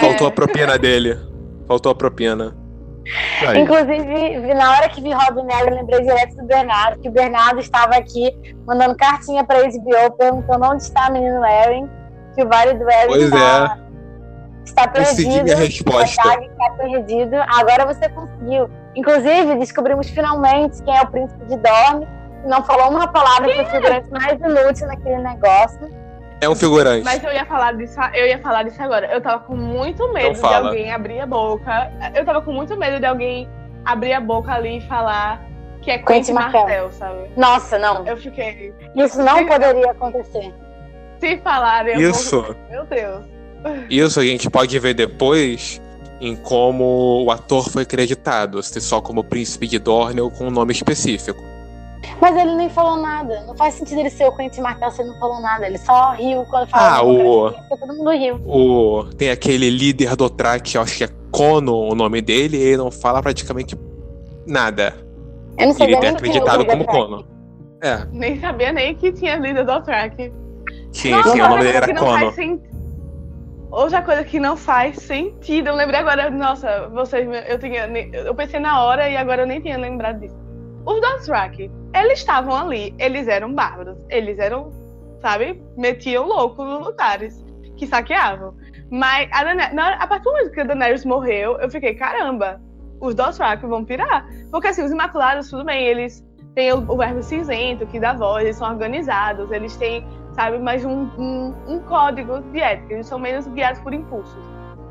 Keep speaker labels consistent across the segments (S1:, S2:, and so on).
S1: Faltou a propina dele. Faltou a propina.
S2: Aí. Inclusive, na hora que vi Robin eu lembrei direto do Bernardo, que o Bernardo estava aqui mandando cartinha pra HBO perguntando onde está a menino Erin, que o Vale do Erin está, é. está perdido.
S1: a resposta.
S2: Está perdido. Agora você conseguiu. Inclusive, descobrimos finalmente quem é o príncipe de Dorne. Não falou uma palavra para o figurante mais inútil naquele negócio.
S1: É um figurante.
S3: Mas eu ia falar disso, eu ia falar disso agora. Eu tava com muito medo
S1: Então
S3: de alguém abrir a boca. Eu tava com muito medo de alguém abrir a boca ali e falar que é Quentin Martel, Martel sabe?
S2: Nossa, não.
S3: Eu fiquei.
S2: Isso não poderia acontecer.
S3: Se falarem,
S1: Isso.
S3: Vou... Meu Deus.
S1: Isso a gente pode ver depois em como o ator foi acreditado, se só como príncipe de Dorne ou com um nome específico.
S2: Mas ele nem falou nada. Não faz sentido ele ser o Quentin Martel se ele não falou nada. Ele só riu quando falou.
S1: Ah, o...
S2: Todo mundo riu.
S1: O... Tem aquele líder do Track, acho que é Kono o nome dele, e ele não fala praticamente nada.
S2: Eu não sei
S1: ele é acreditado como Kono.
S3: É. Nem sabia nem que tinha líder do Track.
S1: Tinha, tinha, o nome dele era Kono.
S3: Outra coisa que não faz sentido. Eu lembrei agora, nossa, vocês, eu tinha, eu pensei na hora e agora eu nem tinha lembrado disso. Os Dothraki, eles estavam ali, eles eram bárbaros, eles eram, sabe, metiam louco nos lugares que saqueavam. Mas a, a partir do momento que a Daenerys morreu, eu fiquei, caramba, os Dothraki vão pirar. Porque assim, os Imaculados, tudo bem, eles têm o, o verbo cinzento que dá voz, eles são organizados, eles têm sabe? Mas um, um, um código de ética. Eles são menos guiados por impulsos.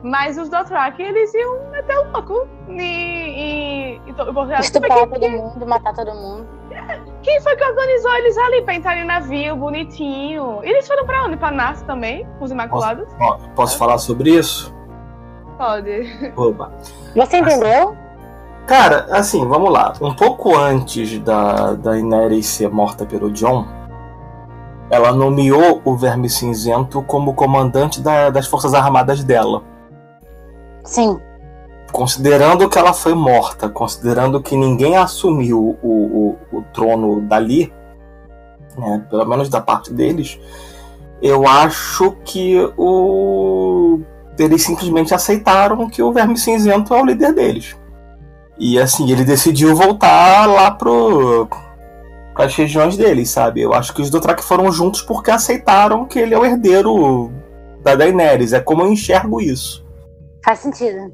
S3: Mas os Dothraki, eles iam meter o louco e, e,
S2: e Estuprar todo mundo, matar todo mundo.
S3: Quem foi que organizou eles ali pra entrar em navio, bonitinho? E eles foram pra onde? Pra Nas também? Os Imaculados?
S4: Posso, posso é. falar sobre isso?
S3: Pode.
S4: Opa.
S2: Você entendeu?
S4: Cara, assim, vamos lá. Um pouco antes da, da Inês ser morta pelo John, ela nomeou o Verme Cinzento como comandante da, das Forças Armadas dela.
S2: Sim.
S4: Considerando que ela foi morta, considerando que ninguém assumiu o, o, o trono dali, né, pelo menos da parte deles, eu acho que o eles simplesmente aceitaram que o Verme Cinzento é o líder deles. E assim, ele decidiu voltar lá pro as regiões deles, sabe? Eu acho que os Dothraki foram juntos porque aceitaram que ele é o herdeiro da Daenerys. É como eu enxergo isso.
S2: Faz sentido.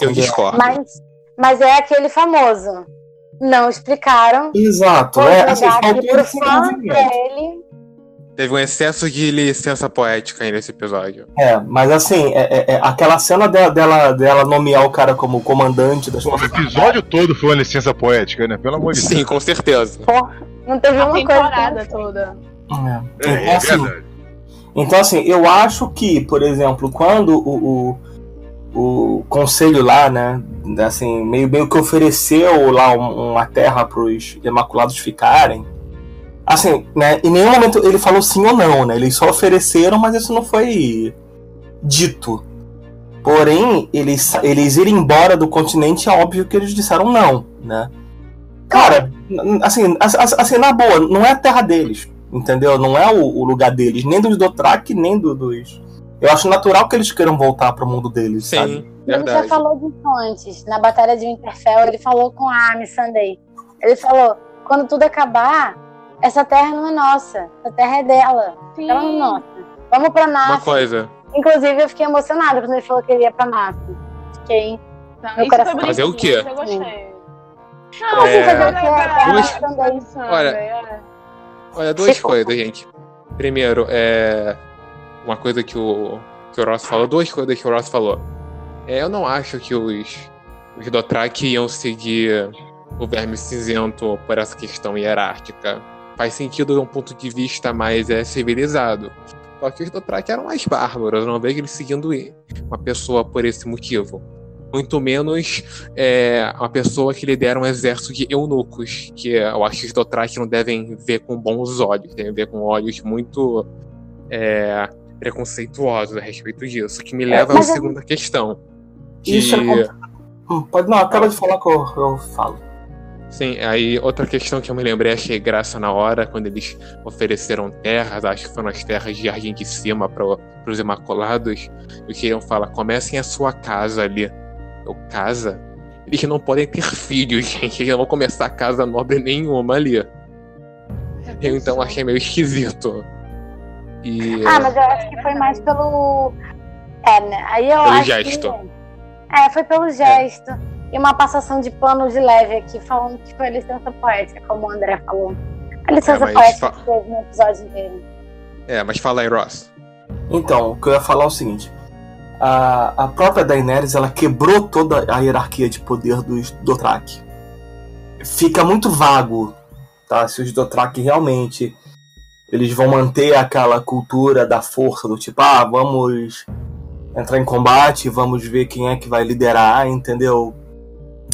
S1: Eu discordo.
S2: Mas, mas é aquele famoso. Não explicaram.
S4: Exato. É, assim,
S2: fã dele,
S1: Teve um excesso de licença poética aí nesse episódio.
S4: É, mas assim, é, é, é aquela cena dela, dela, dela, nomear o cara como comandante das
S5: Pô, O episódio todo foi uma licença poética, né? Pelo amor de Deus.
S1: Sim, com certeza.
S2: Pô, não teve
S3: A
S2: uma
S3: temporada
S2: coisa.
S3: toda.
S4: É, é, é assim, então, assim, eu acho que, por exemplo, quando o, o, o conselho lá, né, assim, meio, meio que ofereceu lá uma terra para os Imaculados ficarem, Assim, né? Em nenhum momento ele falou sim ou não, né? Eles só ofereceram, mas isso não foi dito. Porém, eles, eles irem embora do continente, é óbvio que eles disseram não, né? Cara, assim, assim, na boa, não é a terra deles, entendeu? Não é o, o lugar deles, nem dos Dothraki, nem do, dos... Eu acho natural que eles queiram voltar para o mundo deles,
S1: Sim,
S4: sabe?
S2: Ele já falou disso antes. Na Batalha de Winterfell, ele falou com a Army Sunday. Ele falou, quando tudo acabar, essa terra não é nossa, essa terra é dela.
S3: Sim.
S2: Ela não é nossa. Vamos pra
S1: Uma
S2: NAF.
S1: coisa.
S2: Inclusive, eu fiquei emocionada quando ele falou que ele ia pra NAF. Fiquei.
S3: Tá,
S2: Meu coração.
S1: Fazer o quê?
S3: Eu gostei.
S2: Não,
S1: É,
S2: fazer o quê?
S1: Olha,
S3: é.
S1: Olha, duas coisas, gente. Primeiro, é. Uma coisa que o, que o Ross falou, duas coisas que o Ross falou. É, eu não acho que os, os Dothraki iam seguir o Verme Cinzento por essa questão hierárquica. Faz sentido de um ponto de vista mais é, civilizado. Só que os Dothraki eram mais bárbaros, eu não vejo eles seguindo uma pessoa por esse motivo. Muito menos é, uma pessoa que lidera um exército de eunucos, que eu acho que os Dothraki não devem ver com bons olhos, devem ver com olhos muito é, preconceituosos a respeito disso. Que me leva à
S2: mas eu-
S1: segunda questão. Que,
S4: Isso é Hum, Pode não, acaba de falar que eu, eu falo.
S1: Sim, aí outra questão que eu me lembrei, achei graça na hora, quando eles ofereceram terras, acho que foram as terras de Jardim de Cima para os Imaculados, e queriam falar, comecem a sua casa ali. Eu, casa? Eles não podem ter filhos, gente, eles não vão começar casa nobre nenhuma ali. Eu então achei meio esquisito. E,
S2: Ah, mas eu acho que foi mais pelo. É, né? Aí eu
S1: Pelo
S2: acho
S1: gesto.
S2: Que... É, foi pelo gesto. E uma passação de pano de leve aqui, falando que foi licença poética, como o André falou. A licença
S1: É,
S2: poética
S1: fa-
S2: que teve no episódio dele.
S1: é, mas fala aí, Ross.
S4: Então, o que eu ia falar é o seguinte. A, a própria Daenerys, ela quebrou toda a hierarquia de poder dos Dothraki. Fica muito vago, tá? Se os Dothraki realmente eles vão manter aquela cultura da força, do tipo, ah, vamos entrar em combate, vamos ver quem é que vai liderar, entendeu?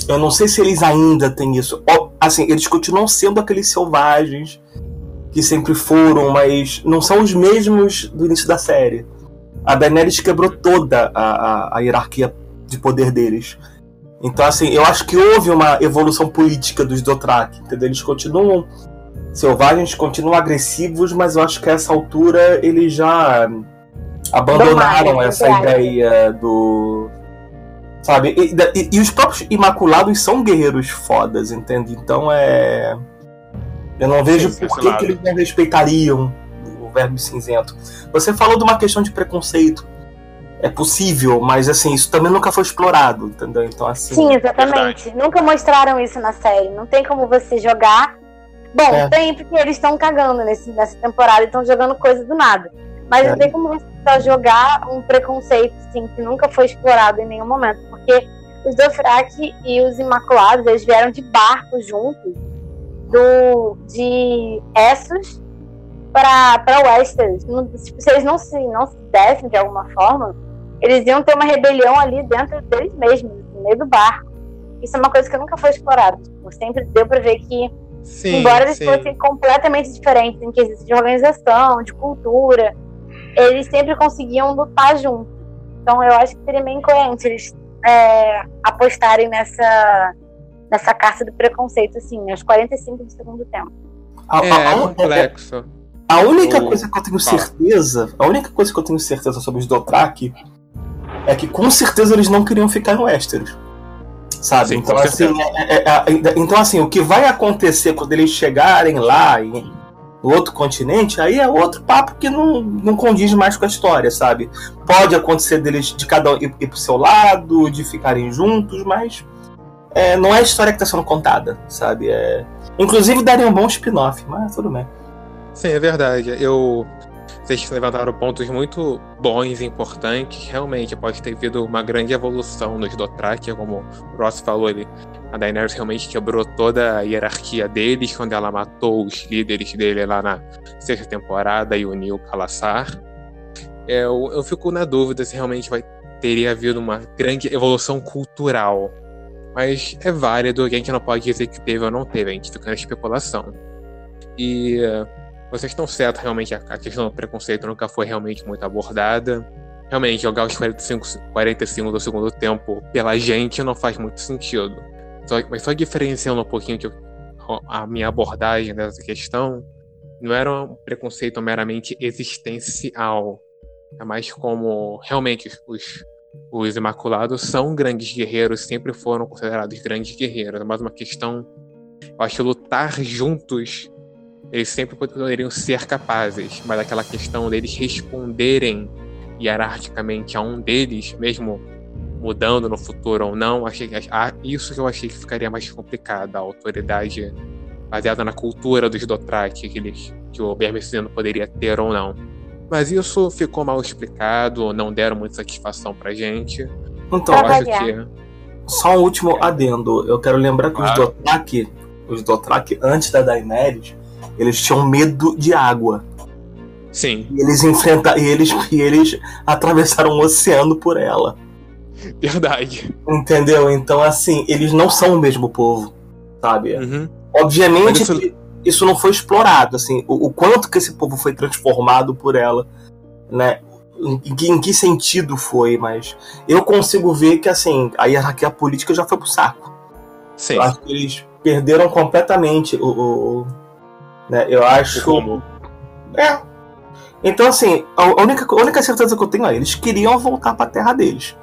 S4: Eu não sei se eles ainda têm isso. Assim, eles continuam sendo aqueles selvagens que sempre foram, mas não são os mesmos do início da série. A Daenerys quebrou toda a, a, a hierarquia de poder deles. Então, assim, eu acho que houve uma evolução política dos Dothraki, entendeu? Eles continuam selvagens, continuam agressivos, mas eu acho que a essa altura eles já abandonaram
S2: Domaram,
S4: essa
S2: aspas.
S4: ideia do. Sabe? E, e- e os próprios Imaculados são guerreiros fodas, entende? Então é. Eu não vejo
S1: Sim,
S4: por que, que eles não respeitariam o verme cinzento. Você falou de uma questão de preconceito. É possível, mas assim, isso também nunca foi explorado, entendeu? Então, assim.
S2: Sim, exatamente. Nunca mostraram isso na série. Não tem como você jogar. Bom,
S4: É.
S2: tem porque eles estão cagando nesse, nessa temporada e estão jogando coisa do nada. Mas
S4: É.
S2: não tem como você só jogar um preconceito, assim, que nunca foi explorado em nenhum momento. Porque os Dothraki e os Imaculados, eles vieram de barco juntos do, de Essos para Westeros. Tipo, se eles não se, não se dessem de alguma forma, eles iam ter uma rebelião ali dentro deles mesmos, no meio do barco. Isso é uma coisa que nunca foi explorada. Tipo, sempre deu pra ver que,
S1: Sim,
S2: embora eles
S1: sim.
S2: fossem completamente diferentes em quesito de organização, de cultura, eles sempre conseguiam lutar juntos. Então eu acho que seria meio incoerente eles é, apostarem nessa, nessa caça do preconceito, assim, aos 45 do segundo tempo.
S4: a,
S1: É, é complexo.
S4: A única coisa que eu tenho
S1: Fala.
S4: certeza, a única coisa que eu tenho certeza sobre os Dothraki é que com certeza eles não queriam ficar no Westeros. Sabe?
S1: Sim,
S4: então, assim, é- é- é- então, assim, o que vai acontecer quando eles chegarem lá em, no outro continente, aí é outro papo que não, não condiz mais com a história, sabe? Pode acontecer deles de cada um ir, ir pro seu lado, de ficarem juntos, mas é, não é a história que tá sendo contada, sabe? É, inclusive daria um bom spin-off, mas tudo bem.
S1: Sim, é verdade. Eu. Vocês levantaram pontos muito bons e importantes. Realmente, pode ter havido uma grande evolução nos Dothraki, como o Ross falou ali. A Daenerys realmente quebrou toda a hierarquia deles quando ela matou os líderes dele lá na sexta temporada e uniu o Kalassar. É, Eu, eu fico na dúvida se realmente vai teria havido uma grande evolução cultural. Mas é válido, a gente não pode dizer que teve ou não teve, a gente fica na especulação. E vocês estão certos, realmente, a, questão do preconceito nunca foi realmente muito abordada. Realmente, jogar os 45, 45 do segundo tempo pela gente não faz muito sentido. Só- mas só diferenciando um pouquinho que eu- a minha abordagem dessa questão, não era um preconceito meramente existencial. É mais como realmente os, os Imaculados são grandes guerreiros, sempre foram considerados grandes guerreiros. É mais uma questão, eu acho, lutar juntos eles sempre poderiam ser capazes, mas aquela questão deles responderem hierarquicamente a um deles, mesmo mudando no futuro ou não, achei que, ah, isso que eu achei que ficaria mais complicado, a autoridade baseada na cultura dos Dothraki que, eles, que o Vermicino poderia ter ou não. Mas isso ficou mal explicado, não deram muita satisfação pra gente.
S4: Então,
S1: Eu acho que
S4: Só um último adendo. Eu quero lembrar que os
S1: Claro.
S4: Dothraki, os Dothraki antes da Daenerys, eles tinham medo de água.
S1: sim,
S4: E eles enfrentaram, e eles, e eles atravessaram o oceano por ela.
S1: verdade.
S4: Entendeu? Então, assim, eles não são o mesmo povo, sabe?
S1: Uhum.
S4: Obviamente,
S1: isso-
S4: que isso não foi explorado, assim, o, o quanto que esse povo foi transformado por ela, né? Em, em que- em que sentido foi, mas eu consigo ver que, assim, a hierarquia política já foi pro saco.
S1: Sim,
S4: Eu acho que eles perderam completamente o. o né, eu acho.
S1: Como?
S4: É. Então, assim, a única, a única certeza que eu tenho é eles queriam voltar pra terra deles.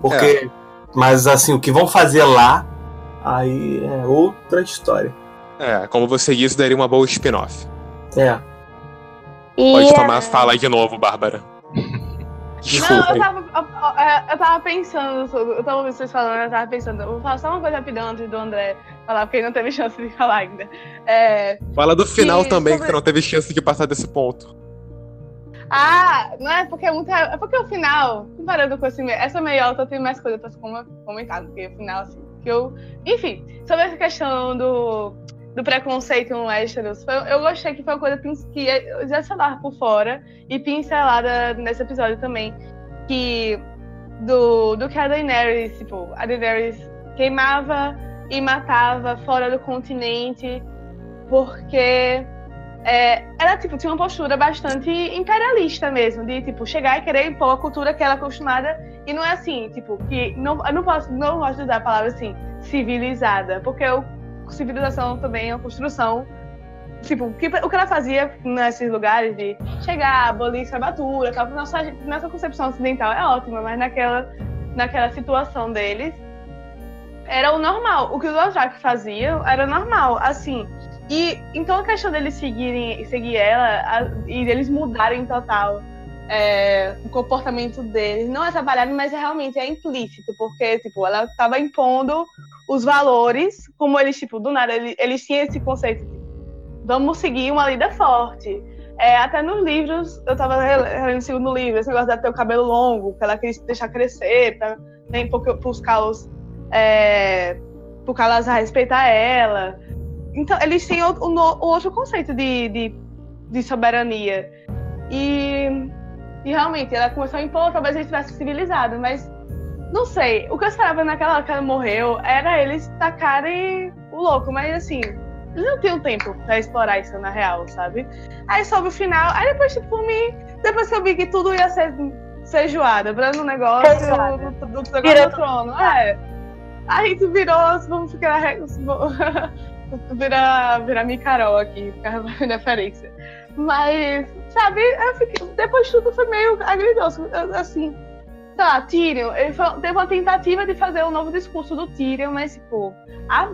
S4: Porque. Mas, assim, o que vão fazer lá, aí é outra história.
S1: É, como você disse, daria uma boa spin-off.
S4: É.
S2: E
S1: Pode
S2: é,
S1: tomar, fala aí de novo, Bárbara.
S3: Não,
S1: Desculpa.
S3: eu tava, eu, eu- eu tava pensando, sobre- eu tava ouvindo vocês falando, eu tava pensando, eu vou falar só uma coisa rapidão antes do André falar, porque ele não teve chance de falar ainda. É,
S1: Fala do final
S3: E
S1: também, que
S3: sobre-
S1: você não teve chance de passar desse ponto.
S3: ah, não é porque é muito. É porque o final, comparando com esse, essa meiota, tem mais coisa pra se comentar do que o final, assim. Que eu, enfim, sobre essa questão do, do preconceito no Westeros, foi- eu gostei que foi uma coisa que já se por fora e pincelada nesse episódio também. Que do, do que a Daenerys, tipo, a Daenerys queimava e matava fora do continente porque é, ela tipo, tinha uma postura bastante imperialista mesmo, de tipo, chegar e querer impor a cultura que ela é acostumada. E não é assim, tipo, que não, eu não posso, não gosto de usar a palavra assim, civilizada, porque o, civilização também é uma construção. Tipo, o que, o que ela fazia nesses lugares de chegar, abolir escravatura, tal, nossa, nossa concepção ocidental é ótima, mas naquela, naquela situação deles era o normal. O que os Dothraki faziam era normal, assim. E então a questão deles seguirem, seguir ela a- e deles mudarem total é, o comportamento deles não é trabalhado, mas é realmente é implícito, porque tipo ela estava impondo os valores, como eles tipo do nada eles, eles tinham esse conceito, de, vamos seguir uma líder forte. É, até nos livros, eu tava relendo o segundo livro, esse negócio de ter o cabelo longo, que ela quis deixar crescer, pra, nem porque os calos, é, pro Calazar respeitar ela. Então, eles têm o, o outro conceito de, de, de soberania. E, e realmente, ela começou a impor, talvez a gente tivesse civilizado, mas não sei. O que eu esperava naquela hora que ela morreu era eles tacarem o louco, mas assim, eles não tinham tempo pra explorar isso na real, sabe? Aí sobre o final, aí depois, tipo, mim, depois que eu vi que tudo ia ser feijoada, virando um negócio
S2: Feijoada.
S3: do, do, do,
S2: Virou
S3: do trono. É. A gente virou, vamos ficar. virar, virar Micarol aqui, ficar referência. Mas, sabe, eu fiquei, depois de tudo foi meio agridoce. Assim, lá, Tyrion, ele foi, teve uma tentativa de fazer um novo discurso do Tyrion, mas, tipo, a,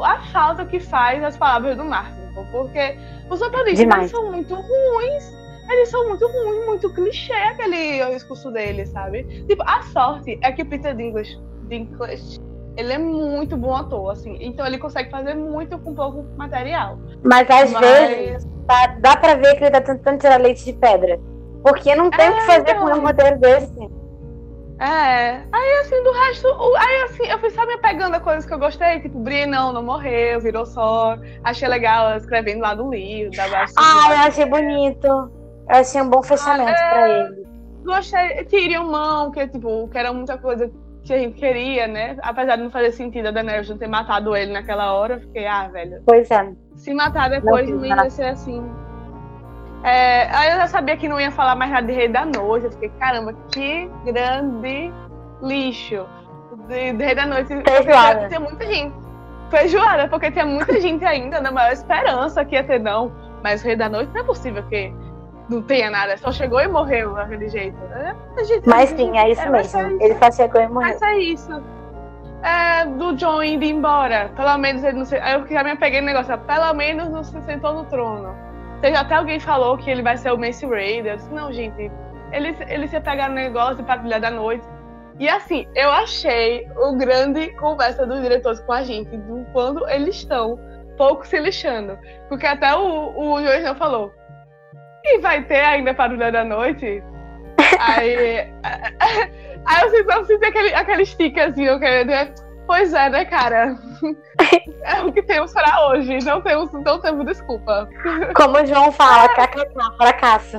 S3: a falta que faz as palavras do Martin, porque os eles são muito ruins. Eles são muito ruins, muito clichê aquele discurso dele, sabe? Tipo, a sorte é que o Peter Dinklage, Dinklage ele é muito bom ator, assim. Então ele consegue fazer muito com pouco material.
S2: Mas às
S3: Mas-
S2: vezes dá, dá pra ver que ele tá tentando tirar leite de pedra. Porque não tem o que
S3: É,
S2: fazer
S3: então.
S2: com um roteiro desse.
S3: É. Aí, assim, do resto. Aí, assim, eu fui só me apegando a coisas que eu gostei. Tipo, Brienne não, não morreu, virou só. Achei legal ela escrevendo lá no livro. Da.
S2: Ah, eu achei bonito. Eu achei um bom fechamento
S3: Ah, é.
S2: pra ele.
S3: Gostei. Tyrion mão, que, tipo, que era muita coisa que a gente queria, né? Apesar de não fazer sentido a Daenerys não ter matado ele naquela hora, eu fiquei, ah, velho.
S2: Pois é.
S3: Se matar depois
S2: Não
S3: não, ia ser assim. É, aí eu já sabia que não ia falar mais nada de Rei da Noite. Eu fiquei, caramba, que grande lixo. De, de Rei da Noite.
S2: Feijoada.
S3: Tinha, muita gente. Feijoada, porque tinha muita gente ainda na maior esperança que ia ter, não. Mas Rei da Noite não é possível que não tenha nada. Só chegou e morreu daquele jeito. É, gente-
S2: Mas sim, é isso
S3: é,
S2: mesmo.
S3: ser
S2: Ele só chegou e morreu.
S3: mas é isso. É, do John indo embora. Pelo menos ele não se. Aí eu já me apeguei no negócio. Pelo menos não se sentou no trono. Seja, até alguém falou que ele vai ser o Mace Raider. Eu disse, não, gente. Eles, eles se pegaram no negócio de patrulha da noite. E assim, eu achei o grande conversa dos diretores com a gente, do quando eles estão pouco se lixando. Porque até o, o juiz não falou. E vai ter ainda patrulha da noite? Aí. Aí eu eu senti aquele, aquele stickerzinho que é, Pois é, né, cara? É o que temos para hoje. Não temos, não temos desculpa.
S2: Como o João fala, kkk, fracasso.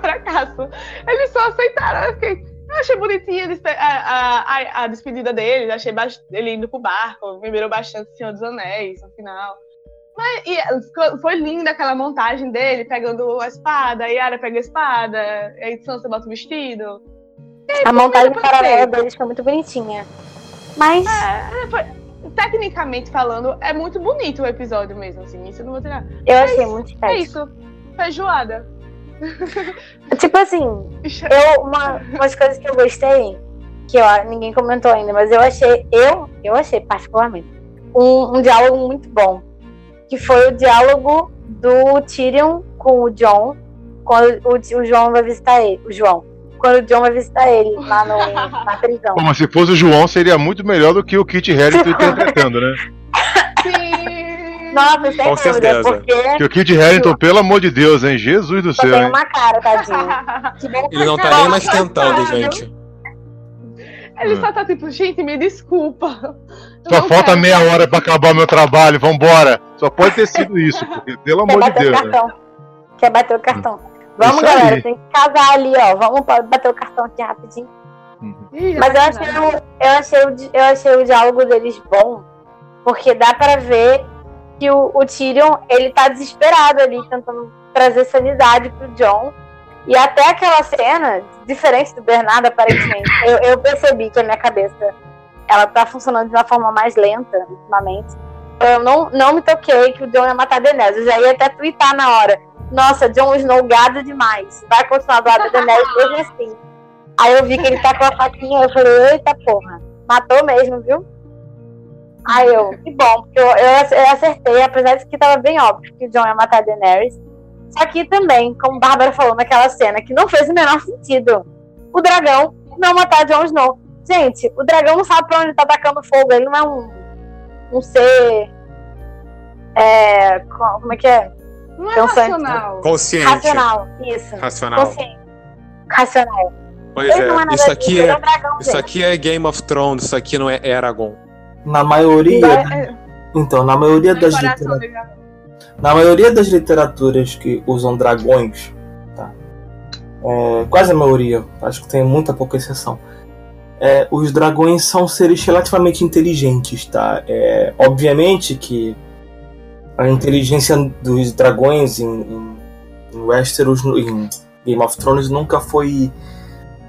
S3: fracasso. Eles só aceitaram. Eu, fiquei, eu achei bonitinha a, a, a, a despedida dele, achei ele indo pro barco, lembrou bastante Senhor dos Anéis no final. Mas e, foi linda aquela montagem dele, pegando a espada, a Yara pega a espada, aí Sansa bota o vestido.
S2: A montagem paralela deles foi muito bonitinha. Mas
S3: É, foi- tecnicamente falando, é muito bonito o episódio mesmo, assim. Isso eu não vou tirar.
S2: Eu achei muito
S3: É
S2: estético.
S3: isso. Feijoada.
S2: Tipo assim, eu, uma, umas coisas que eu gostei, que ninguém comentou ainda, mas eu achei, eu, eu achei particularmente, um, um diálogo muito bom. Que foi o diálogo do Tyrion com o John, quando o, o João vai visitar ele. O João. Quando o John vai visitar ele lá no, na prisão.
S5: Mas se fosse o João, seria muito melhor do que o Kit Harington interpretando, né?
S3: Sim.
S2: Nossa, sem
S1: Com
S2: dúvida,
S1: certeza.
S2: porque
S5: Porque o Kit Harington, pelo amor de Deus, hein? Jesus do
S2: só
S5: céu,
S2: tem
S5: hein?
S2: uma cara, tadinho. Que
S1: Ele não tá nem mais tentando, gente.
S3: Ele
S5: Hum.
S3: só tá tipo, gente, me desculpa.
S5: Só
S3: não
S5: falta
S3: quero.
S5: meia hora pra acabar meu trabalho, vambora. Só pode ter sido isso, porque, pelo
S2: Quer
S5: amor de
S2: bater o
S5: Deus, né?
S2: cartão. Quer bater o cartão. Vamos,
S5: Isso aí.
S2: galera, tem que casar ali, ó. Vamos bater o cartão aqui rapidinho.
S3: Ih,
S2: Mas eu achei, o- eu, achei o, eu achei o diálogo deles bom, porque dá pra ver que o, o Tyrion, ele tá desesperado ali, tentando trazer sanidade pro John. E até aquela cena, diferente do Bernardo, aparentemente, eu, eu percebi que a minha cabeça, ela tá funcionando de uma forma mais lenta, ultimamente. Eu não, não me toquei que o John ia matar a Daenerys. Eu já ia até twittar na hora. Nossa, John Snow gado demais. Vai continuar do lado da Daenerys mesmo assim. Aí eu vi que ele tá com a faquinha, eu falei, eita porra, matou mesmo, viu? Aí eu, que bom, porque eu, eu, eu acertei, apesar de que tava bem óbvio que o John ia matar a Daenerys. Só que também, como Bárbara falou naquela cena, que não fez o menor sentido. O dragão não matar Jon Snow. Gente, o dragão não sabe pra onde tá atacando fogo, ele não é um, um ser. É, co- como é que é?
S3: Não é
S2: Pensante,
S3: racional.
S1: Consciente.
S2: Racional, isso.
S1: Racional.
S2: Consciente. Racional.
S1: Pois
S2: Ele é
S1: é. Isso aqui
S2: disso, é
S1: é,
S2: dragão,
S1: isso aqui é Game of Thrones, isso aqui não é Eragon.
S4: Na maioria.
S3: É,
S4: Então, na maioria das literaturas. Na maioria das literaturas que usam dragões, tá? É, quase a maioria, acho que tem muita pouca exceção. é, os dragões são seres relativamente inteligentes, tá? É, obviamente que a inteligência dos dragões em, em, em Westeros, em Game of Thrones, nunca foi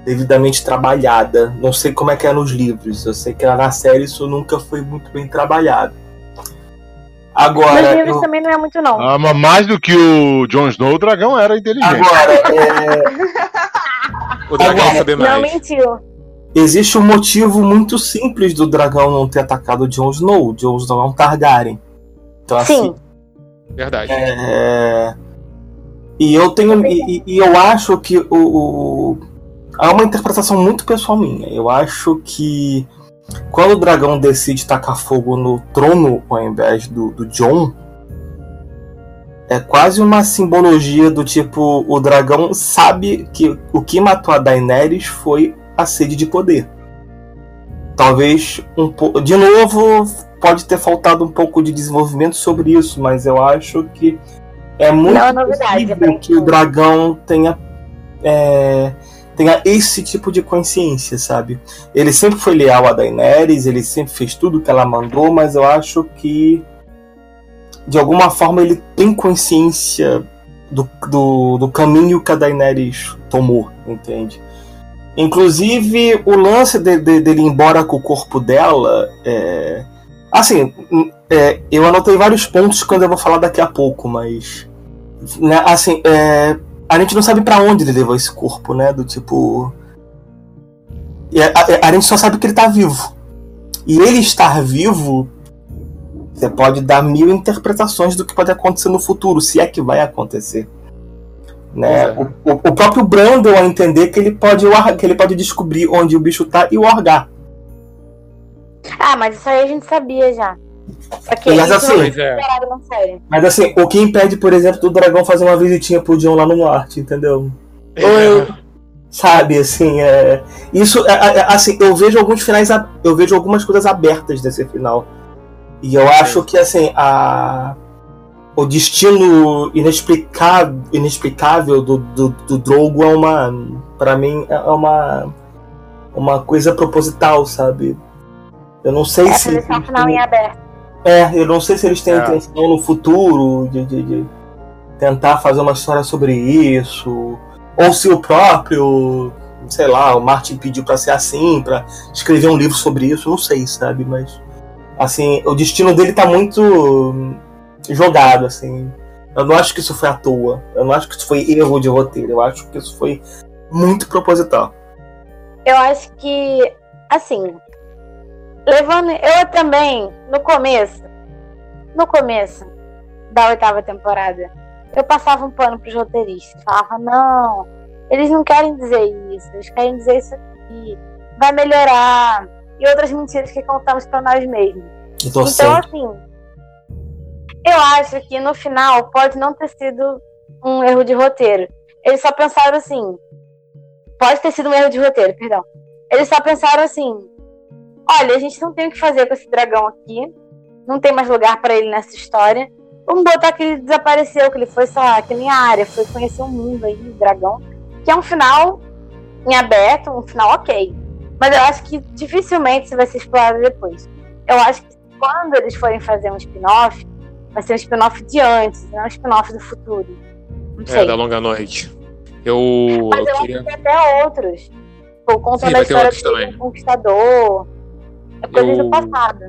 S4: devidamente trabalhada. Não sei como é que é nos livros, eu sei que na série isso nunca foi muito bem trabalhado.
S2: Nos
S4: Agora,
S2: livros
S4: eu-
S2: também não é muito, não.
S5: Ah, mas mais do que o Jon Snow, o dragão era inteligente.
S4: agora é,
S1: O dragão
S4: Agora,
S1: sabe
S2: Não
S1: mais.
S2: mentiu.
S4: existe um motivo muito simples do dragão não ter atacado o Jon Snow. O Jon Snow é um Targaryen. Então, assim,
S2: Sim.
S1: Verdade.
S4: É, E eu tenho. E, e- e eu acho que o, o. Há uma interpretação muito pessoal minha. Eu acho que quando o dragão decide tacar fogo no trono ao invés do, do John, é quase uma simbologia do tipo: o dragão sabe que o que matou a Daenerys foi a sede de poder. Talvez um pouco. De novo, pode ter faltado um pouco de desenvolvimento sobre isso, mas eu acho que é muito
S2: Não é novidade,
S4: possível
S2: aparentemente.
S4: que o dragão tenha, é, tenha esse tipo de consciência, sabe? Ele sempre foi leal a Daenerys, ele sempre fez tudo que ela mandou, mas eu acho que de alguma forma ele tem consciência do, do, do caminho que a Daenerys tomou, entende? Inclusive, o lance de- de- dele ir embora com o corpo dela. É... Assim, é, eu anotei vários pontos quando eu vou falar daqui a pouco, mas. né, assim, é, a gente não sabe pra onde ele levou esse corpo, né? Do tipo. A, a- a gente só sabe que ele tá vivo. E ele estar vivo. Você pode dar mil interpretações do que pode acontecer no futuro, se é que vai acontecer. Né?
S1: Pois
S4: O, o- o próprio Bran deu a entender que ele pode que ele pode descobrir onde o bicho tá e orgar.
S2: Ah, mas isso aí a gente sabia já. Só que
S4: Mas assim-
S1: é.
S4: Mas assim, o que impede, por exemplo, do dragão fazer uma visitinha pro John lá no norte, entendeu?
S1: É.
S4: Sabe, assim, é. Isso, é, é, assim, eu vejo alguns finais. a- Eu vejo algumas coisas abertas desse final. E eu acho que, assim, a. O destino inexplicável, inexplicável do, do, do Drogo é uma. Pra mim, é uma. Uma coisa proposital, sabe? Eu não sei
S2: É
S4: se.
S2: o final em aberto.
S4: É, eu não sei se eles têm
S1: É.
S4: intenção no futuro de, de- de tentar fazer uma história sobre isso. Ou se o próprio, sei lá, o Martin pediu pra ser assim, pra escrever um livro sobre isso, não sei, sabe? Mas Assim, o destino dele tá muito jogado, assim. Eu não acho que isso foi à toa. Eu não acho que isso foi erro de roteiro. Eu acho que isso foi muito proposital.
S2: Eu acho que, assim, levando. Eu também, no começo, no começo da oitava temporada, eu passava um pano pros roteiristas. Falava, não, eles não querem dizer isso, eles querem dizer isso aqui. Vai melhorar. E outras mentiras que contamos para nós mesmos. Então, assim, eu acho que no final pode não ter sido um erro de roteiro. Eles só pensaram assim. Pode ter sido um erro de roteiro, perdão. Eles só pensaram assim: olha, a gente não tem o que fazer com esse dragão aqui. Não tem mais lugar para ele nessa história. Vamos botar que ele desapareceu, que ele foi, sei lá, que nem a área, foi conhecer o mundo aí, o dragão. Que é um final em aberto, um final ok. Mas eu acho que dificilmente isso vai ser explorado depois. Eu acho que quando eles forem fazer um spin-off, vai ser um spin-off de antes, não um spin-off do futuro. Não é, sei.
S1: É, da longa noite. Eu.
S2: Mas eu, eu queria... acho que tem até outros. Tipo, contando a história do Conquistador. É coisa eu... do passado.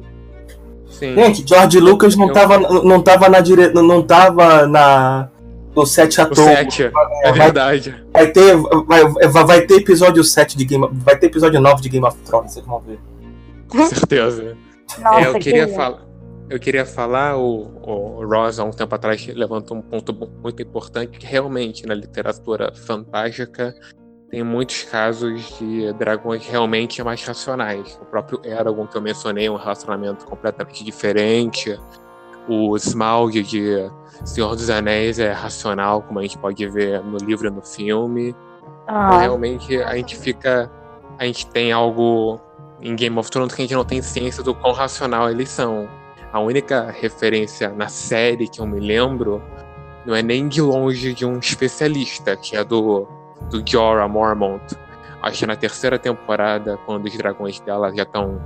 S4: Sim. Gente, George Lucas não, eu... tava, não tava na dire... não tava na no 7 à toa.
S1: 7, é verdade.
S4: Vai, ter, vai, vai ter episódio 7 de Game Vai ter episódio 9 de Game of Thrones, vocês vão ver.
S1: Com certeza. Nossa, é, eu queria falar eu queria falar, o, o Ross, há um tempo atrás, levantou um ponto muito importante, que realmente na literatura fantástica tem muitos casos de dragões realmente mais racionais. O próprio Eragon, que eu mencionei, um relacionamento completamente diferente. O Smaug de Senhor dos Anéis é racional, como a gente pode ver no livro e no filme. Ah. Então, realmente, a gente fica... A gente tem algo em Game of Thrones que a gente não tem ciência do quão racional eles são. A única referência na série que eu me lembro não é nem de longe de um especialista, que é do, do Jorah Mormont. Acho que na terceira temporada, quando os dragões dela já estão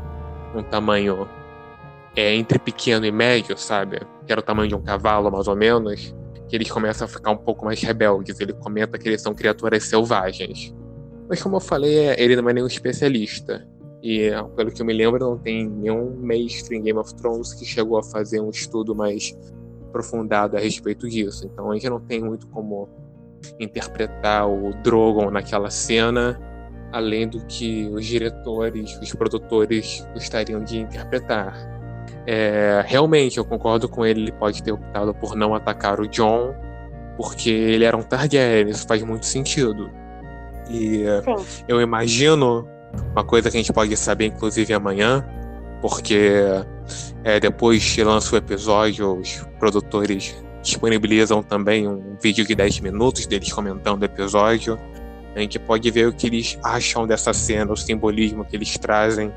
S1: um tamanho é, entre pequeno e médio, sabe? Que era o tamanho de um cavalo, mais ou menos. Que eles começam a ficar um pouco mais rebeldes. Ele comenta que eles são criaturas selvagens. Mas como eu falei, é, ele não é nenhum especialista. E, pelo que eu me lembro, não tem nenhum mestre em Game of Thrones que chegou a fazer um estudo mais aprofundado a respeito disso. Então a gente não tem muito como interpretar o Drogon naquela cena, além do que os diretores, os produtores gostariam de interpretar. É, realmente, eu concordo com ele, ele pode ter optado por não atacar o John, porque ele era um Targaryen, isso faz muito sentido. E Sim. eu imagino uma coisa que a gente pode saber, inclusive, amanhã, porque é, depois que lança o episódio, os produtores disponibilizam também um vídeo de 10 minutos deles comentando o episódio. A gente pode ver o que eles acham dessa cena, o simbolismo que eles trazem.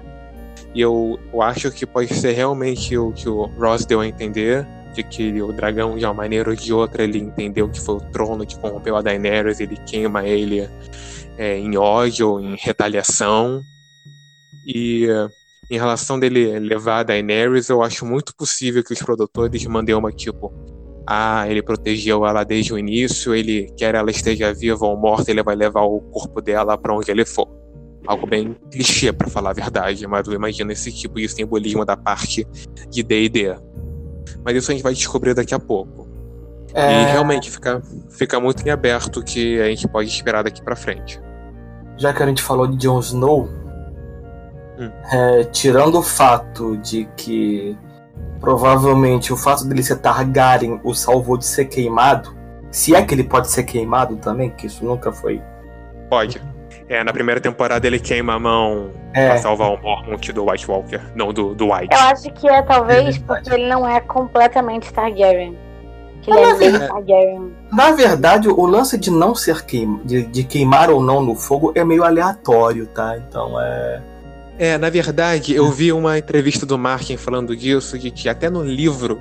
S1: E eu, eu acho que pode ser realmente o que o Ross deu a entender, de que o dragão, de uma maneira ou de outra, ele entendeu que foi o trono que corrompeu a Daenerys, ele queima ele é, em ódio, em retaliação. E em relação dele levar a Daenerys, eu acho muito possível que os produtores mandem uma tipo: ah, ele protegeu ela desde o início, ele quer ela esteja viva ou morta, ele vai levar o corpo dela para onde ele for. Algo bem clichê, para falar a verdade, mas eu imagino esse tipo de simbolismo da parte de D&D. Mas isso a gente vai descobrir daqui a pouco. É... E realmente fica, fica muito em aberto o que a gente pode esperar daqui para frente
S4: já que a gente falou de Jon Snow, hum. é, tirando o fato de que provavelmente o fato dele ser Targaryen o salvou de ser queimado, se é que ele pode ser queimado também, que isso nunca foi.
S1: Pode. É, na primeira temporada ele queima a mão é. pra salvar o Mormont do White Walker, não do, do White.
S2: Eu acho que é talvez é porque ele não é completamente Targaryen que ele é bem Targaryen.
S4: Na verdade, o lance de não ser queim, de, de queimar ou não no fogo é meio aleatório, tá? Então é.
S1: É, na verdade, eu vi uma entrevista do Martin falando disso, de que até no livro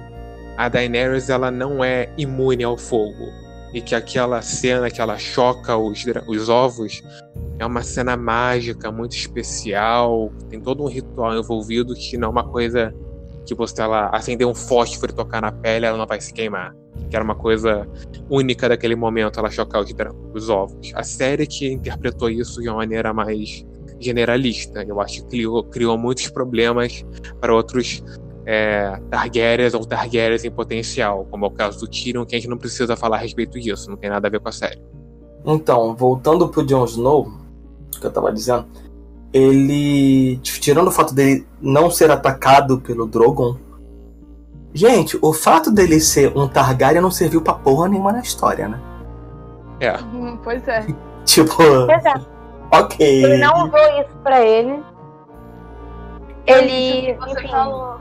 S1: a Daenerys ela não é imune ao fogo. E que aquela cena que ela choca os, os ovos é uma cena mágica, muito especial, tem todo um ritual envolvido que não é uma coisa que você ela acender um fósforo e tocar na pele, ela não vai se queimar que era uma coisa única daquele momento, ela chocar os, os ovos. A série que interpretou isso de uma maneira mais generalista, eu acho que criou, criou muitos problemas para outros é, Targaryens ou Targaryens em potencial, como é o caso do Tyrion, que a gente não precisa falar a respeito disso, não tem nada a ver com a série.
S4: Então, voltando pro Jon Snow, que eu tava dizendo, ele, tirando o fato dele não ser atacado pelo Drogon, gente, o fato dele ser um Targaryen não serviu pra porra nenhuma na história, né?
S1: É.
S3: Hum, Pois é.
S4: Tipo,
S2: Pois é,
S4: ok.
S2: ele não usou isso pra ele. Ele,
S3: Você
S2: enfim,
S3: falou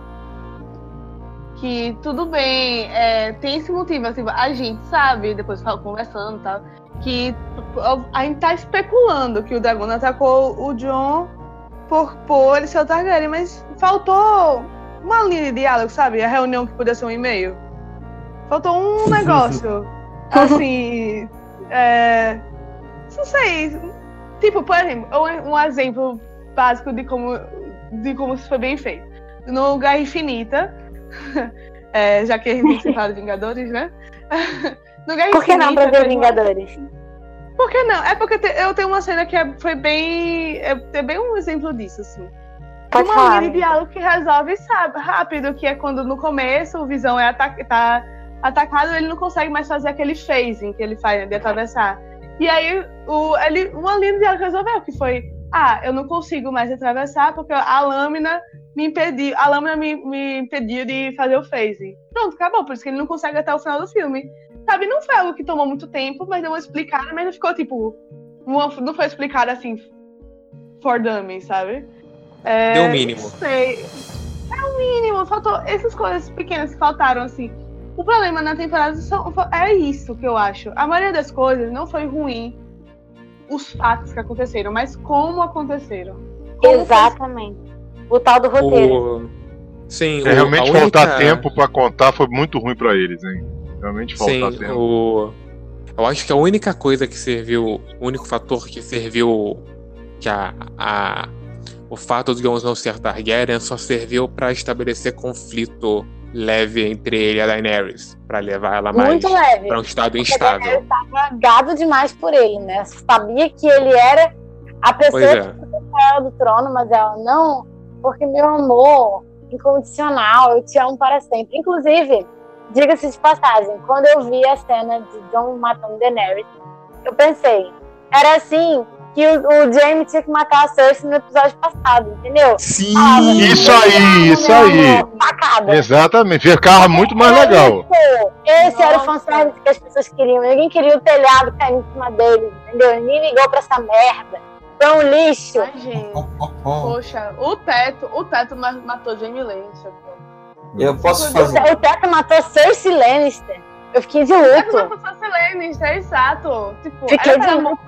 S3: que tudo bem, é, tem esse motivo, assim, a gente sabe, depois fala conversando e tal, que a gente tá especulando que o dragão atacou o John por, por ele ser o Targaryen, mas faltou uma linha de diálogo, sabe? A reunião que podia ser um e-mail. Faltou um negócio. assim. É, não sei. Tipo, por exemplo, um, exemplo básico de como, de como isso foi bem feito. No Guerra Infinita, é, já que a gente falado de Vingadores, né? No Guerra
S2: por que não pra
S3: Infinita,
S2: ver
S3: teve uma-
S2: Vingadores?
S3: por que não? É porque eu tenho uma cena que é- foi bem. É, é bem um exemplo disso, assim.
S2: Pode
S3: uma
S2: falar.
S3: linha de diálogo que resolve sabe, rápido, que é quando no começo o Visão é ata tá atacado, ele não consegue mais fazer aquele phasing que ele faz de atravessar. E aí o, ele, de diálogo resolveu, que foi, ah, eu não consigo mais atravessar porque a lâmina me impediu, a lâmina me, me impediu de fazer o phasing. Pronto, acabou, por isso que ele não consegue até o final do filme. Sabe, não foi algo que tomou muito tempo, mas deu uma explicada, mas não ficou tipo, uma- não foi explicado assim for dummies, sabe? É,
S1: Deu o mínimo.
S3: Sei. É o mínimo, faltou essas coisas pequenas que faltaram, assim. O problema na temporada são, é isso que eu acho. A maioria das coisas não foi ruim os fatos que aconteceram, mas como aconteceram. Como
S2: Exatamente. O tal do roteiro.
S1: O... Sim,
S5: É,
S1: o-
S5: realmente
S1: única...
S5: faltar tempo pra contar foi muito ruim pra eles, hein? Realmente faltar
S1: Sim,
S5: tempo.
S1: o... eu acho que a única coisa que serviu, o único fator que serviu que a, a o fato de Jon Snow ser Targaryen só serviu pra estabelecer conflito leve entre ele e a Daenerys, Pra levar ela mais
S2: Muito leve.
S1: para um estado instável.
S2: Tava gado demais por ele, né? Sabia que ele era a pessoa
S1: Pois
S2: que
S1: é.
S2: tirou ela do trono, mas ela não, porque meu amor incondicional, eu te amo para sempre. Inclusive, diga-se de passagem, quando eu vi a cena de John matando Daenerys, eu pensei, era assim que o, o Jaime tinha que matar a Cersei no episódio passado, entendeu?
S1: Sim!
S2: Ah,
S5: Isso aí, isso aí.
S2: amor.
S5: Exatamente, ficava muito mais legal.
S2: Isso. Esse era o fanservice que as pessoas queriam. Ninguém queria o telhado caindo em cima deles, entendeu? Ninguém ligou pra essa merda. Foi um lixo.
S3: Ai, gente. Poxa, o teto, o teto ma- matou Jamie Lannister. pô.
S4: Eu posso fazer.
S2: O Teto matou Cersei Lannister. Eu fiquei de luto.
S3: matou Cersei Lannister, exato. Tipo,
S2: Fiquei de luto.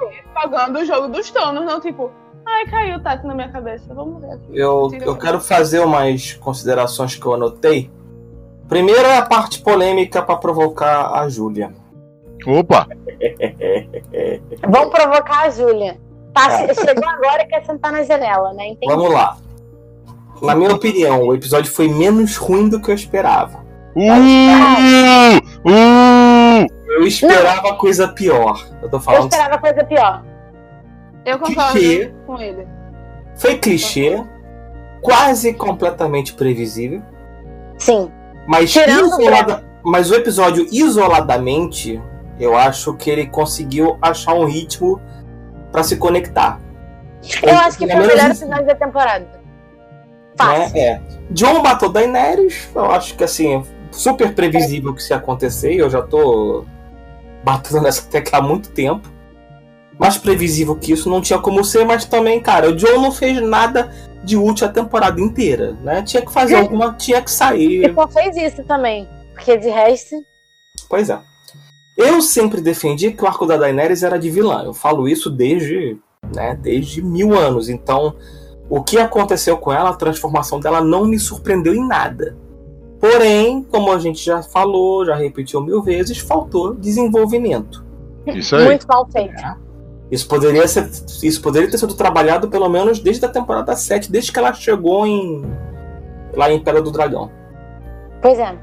S3: jogando o jogo dos tronos, não tipo, ai, caiu o teto na minha cabeça, vamos ver aqui.
S4: Eu, eu quero fazer umas considerações que eu anotei. Primeiro é a parte polêmica pra provocar a Júlia.
S5: Opa!
S2: Vamos provocar a Júlia. Tá,
S4: É.
S2: Chegou agora e quer sentar na janela, né? Entendi.
S4: Vamos lá. Na minha opinião, o episódio foi menos ruim do que eu esperava.
S5: Uh! Uh!
S4: Eu esperava coisa pior. Eu tô
S2: Eu
S4: falando.
S2: esperava coisa pior.
S3: Eu concordo
S4: Clichê.
S3: com ele.
S4: Foi clichê, quase completamente previsível.
S2: Sim.
S4: Mas, isolada- mas o episódio isoladamente, eu acho que ele conseguiu achar um ritmo pra se conectar.
S2: Eu acho que foi o melhor episódio da temporada.
S4: né?
S2: Fácil.
S4: É. John matou Daenerys, eu acho que assim, super previsível que ia acontecer, eu já tô batendo nessa tecla há muito tempo. Mais previsível que isso não tinha como ser, mas também, cara, o John não fez nada de útil a temporada inteira, né? Tinha que fazer
S2: Sim.
S4: alguma, tinha que
S2: E
S4: sair.
S2: só fez isso também. Porque de resto.
S4: Pois é. Eu sempre defendi que o arco da Daenerys era de vilã. Eu falo isso desde, né, desde mil anos. Então, o que aconteceu com ela, a transformação dela não me surpreendeu em nada. Porém, como a gente já falou, já repetiu mil vezes, faltou desenvolvimento.
S5: Isso aí.
S2: Muito mal feito.
S4: Isso poderia, ser, isso poderia ter sido trabalhado pelo menos desde a temporada 7, desde que ela chegou em lá em Pedra do Dragão.
S2: Pois é.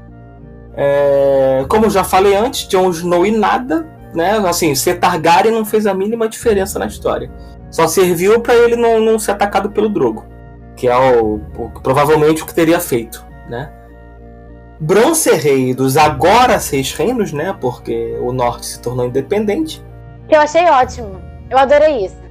S4: É, como já falei antes, Jon Snow e nada, né? Assim, ser Targaryen não fez a mínima diferença na história. Só serviu pra ele não, não ser atacado pelo Drogo, que é o, o- provavelmente o que teria feito, né? Bronze Rei dos agora seis reinos, né? Porque o norte se tornou independente.
S2: Que eu achei ótimo. Eu adorei isso.